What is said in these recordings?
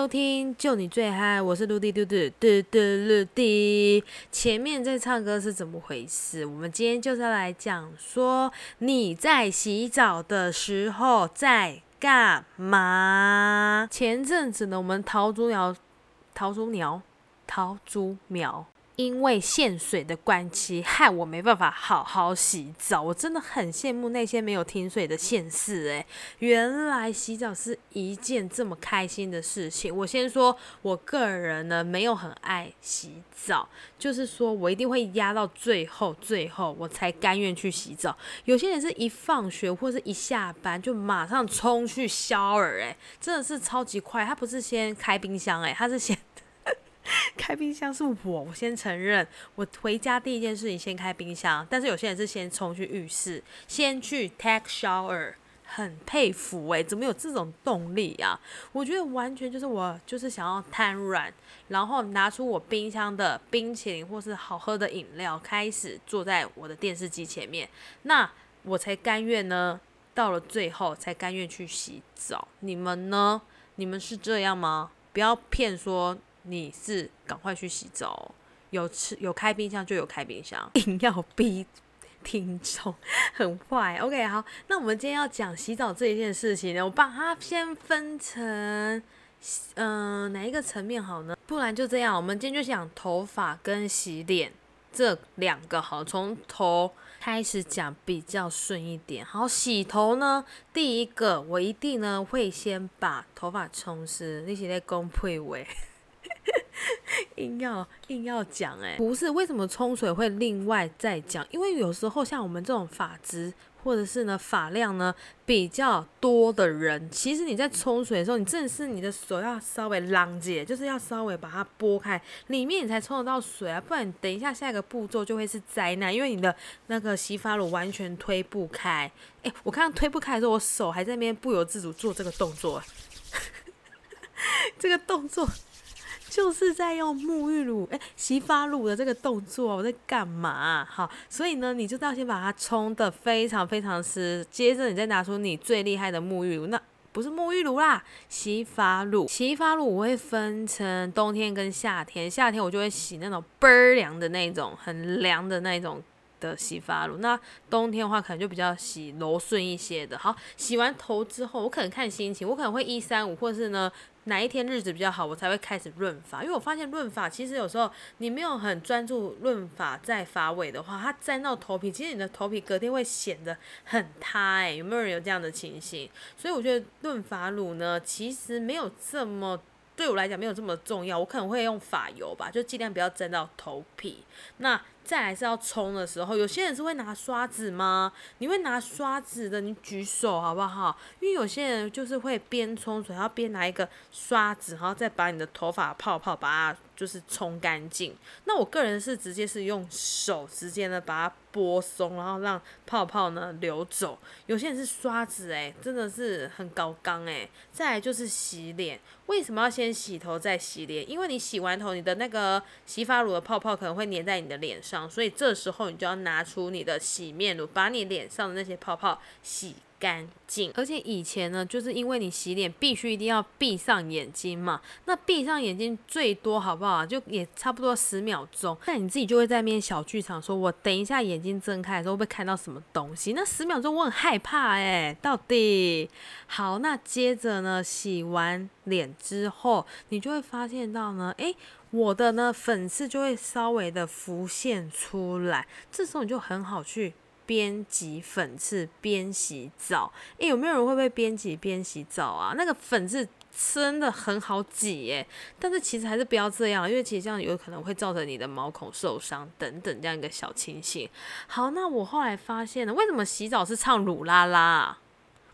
收听，就你最嗨，我是陆地嘟嘟嘟嘟陆地。前面在唱歌是怎么回事？我们今天就是要来讲说你在洗澡的时候在干嘛？前阵子呢，我们桃竹苗、桃竹苗、桃竹苗。因为限水的关系，害我没办法好好洗澡。我真的很羡慕那些没有停水的县市，诶，原来洗澡是一件这么开心的事情。我先说，我个人呢没有很爱洗澡，就是说我一定会压到最后，最后我才甘愿去洗澡。有些人是一放学或是一下班就马上冲去消耳，诶，真的是超级快。他不是先开冰箱，诶，他是先。开冰箱是我，我先承认，我回家第一件事情先开冰箱。但是有些人是先冲去浴室，先去 take shower，很佩服诶，怎么有这种动力啊？我觉得完全就是我就是想要瘫软，然后拿出我冰箱的冰淇淋或是好喝的饮料，开始坐在我的电视机前面，那我才甘愿呢。到了最后才甘愿去洗澡。你们呢？你们是这样吗？不要骗说。你是赶快去洗澡，有吃有开冰箱就有开冰箱，硬要逼听众，很坏。OK，好，那我们今天要讲洗澡这一件事情呢，我把它先分成，嗯，哪一个层面好呢？不然就这样，我们今天就讲头发跟洗脸这两个，好，从头开始讲比较顺一点。好，洗头呢，第一个我一定呢会先把头发冲湿，那些在公配位。硬要硬要讲哎，不是为什么冲水会另外再讲？因为有时候像我们这种发质或者是呢发量呢比较多的人，其实你在冲水的时候，你真的是你的手要稍微浪解，就是要稍微把它拨开，里面你才冲得到水啊，不然等一下下一个步骤就会是灾难，因为你的那个洗发乳完全推不开。哎，我看到推不开的时候，我手还在那边不由自主做这个动作，这个动作。就是在用沐浴乳，哎，洗发乳的这个动作，我在干嘛？好，所以呢，你就要先把它冲的非常非常湿，接着你再拿出你最厉害的沐浴乳，那不是沐浴乳啦，洗发乳。洗发乳我会分成冬天跟夏天，夏天我就会洗那种倍儿凉的那种，很凉的那种的洗发乳。那冬天的话，可能就比较洗柔顺一些的。好，洗完头之后，我可能看心情，我可能会一三五，或是呢。哪一天日子比较好，我才会开始润发。因为我发现润发其实有时候你没有很专注润发在发尾的话，它沾到头皮，其实你的头皮隔天会显得很塌。哎，有没有人有这样的情形？所以我觉得润发乳呢，其实没有这么对我来讲没有这么重要。我可能会用发油吧，就尽量不要沾到头皮。那再来是要冲的时候，有些人是会拿刷子吗？你会拿刷子的，你举手好不好？因为有些人就是会边冲水，然后边拿一个刷子，然后再把你的头发泡泡把它就是冲干净。那我个人是直接是用手直接的把它拨松，然后让泡泡呢流走。有些人是刷子，诶，真的是很高刚诶。再来就是洗脸，为什么要先洗头再洗脸？因为你洗完头，你的那个洗发乳的泡泡可能会粘在你的脸上。所以这时候你就要拿出你的洗面乳，把你脸上的那些泡泡洗干净。而且以前呢，就是因为你洗脸必须一定要闭上眼睛嘛，那闭上眼睛最多好不好？就也差不多十秒钟。那你自己就会在面小剧场说：“我等一下眼睛睁开的时候会看到什么东西？”那十秒钟我很害怕哎，到底好？那接着呢，洗完脸之后，你就会发现到呢，诶。我的呢粉刺就会稍微的浮现出来，这时候你就很好去边挤粉刺边洗澡。诶，有没有人会不会边挤边洗澡啊？那个粉刺真的很好挤耶，但是其实还是不要这样，因为其实这样有可能会造成你的毛孔受伤等等这样一个小情形。好，那我后来发现了，为什么洗澡是唱鲁拉拉，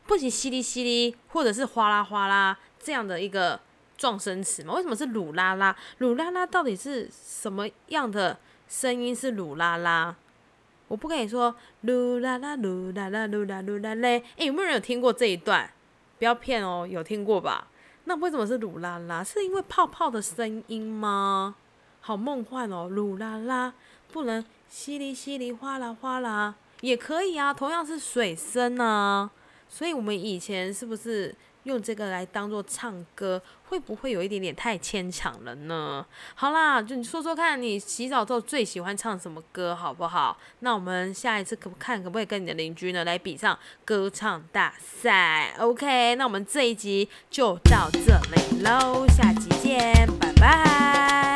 不行淅沥淅沥或者是哗啦哗啦这样的一个。撞声词嘛？为什么是鲁拉拉？鲁拉拉到底是什么样的声音？是鲁拉拉？我不跟你说，噜啦啦，噜啦啦，噜啦噜啦嘞。哎，有没有人有听过这一段？不要骗哦，有听过吧？那为什么是噜啦啦？是因为泡泡的声音吗？好梦幻哦，噜啦啦不能淅沥淅沥哗啦哗啦，也可以啊，同样是水声啊。所以我们以前是不是？用这个来当做唱歌，会不会有一点点太牵强了呢？好啦，就你说说看你洗澡之后最喜欢唱什么歌，好不好？那我们下一次可不看可不可以跟你的邻居呢来比上歌唱大赛？OK，那我们这一集就到这里喽，下集见，拜拜。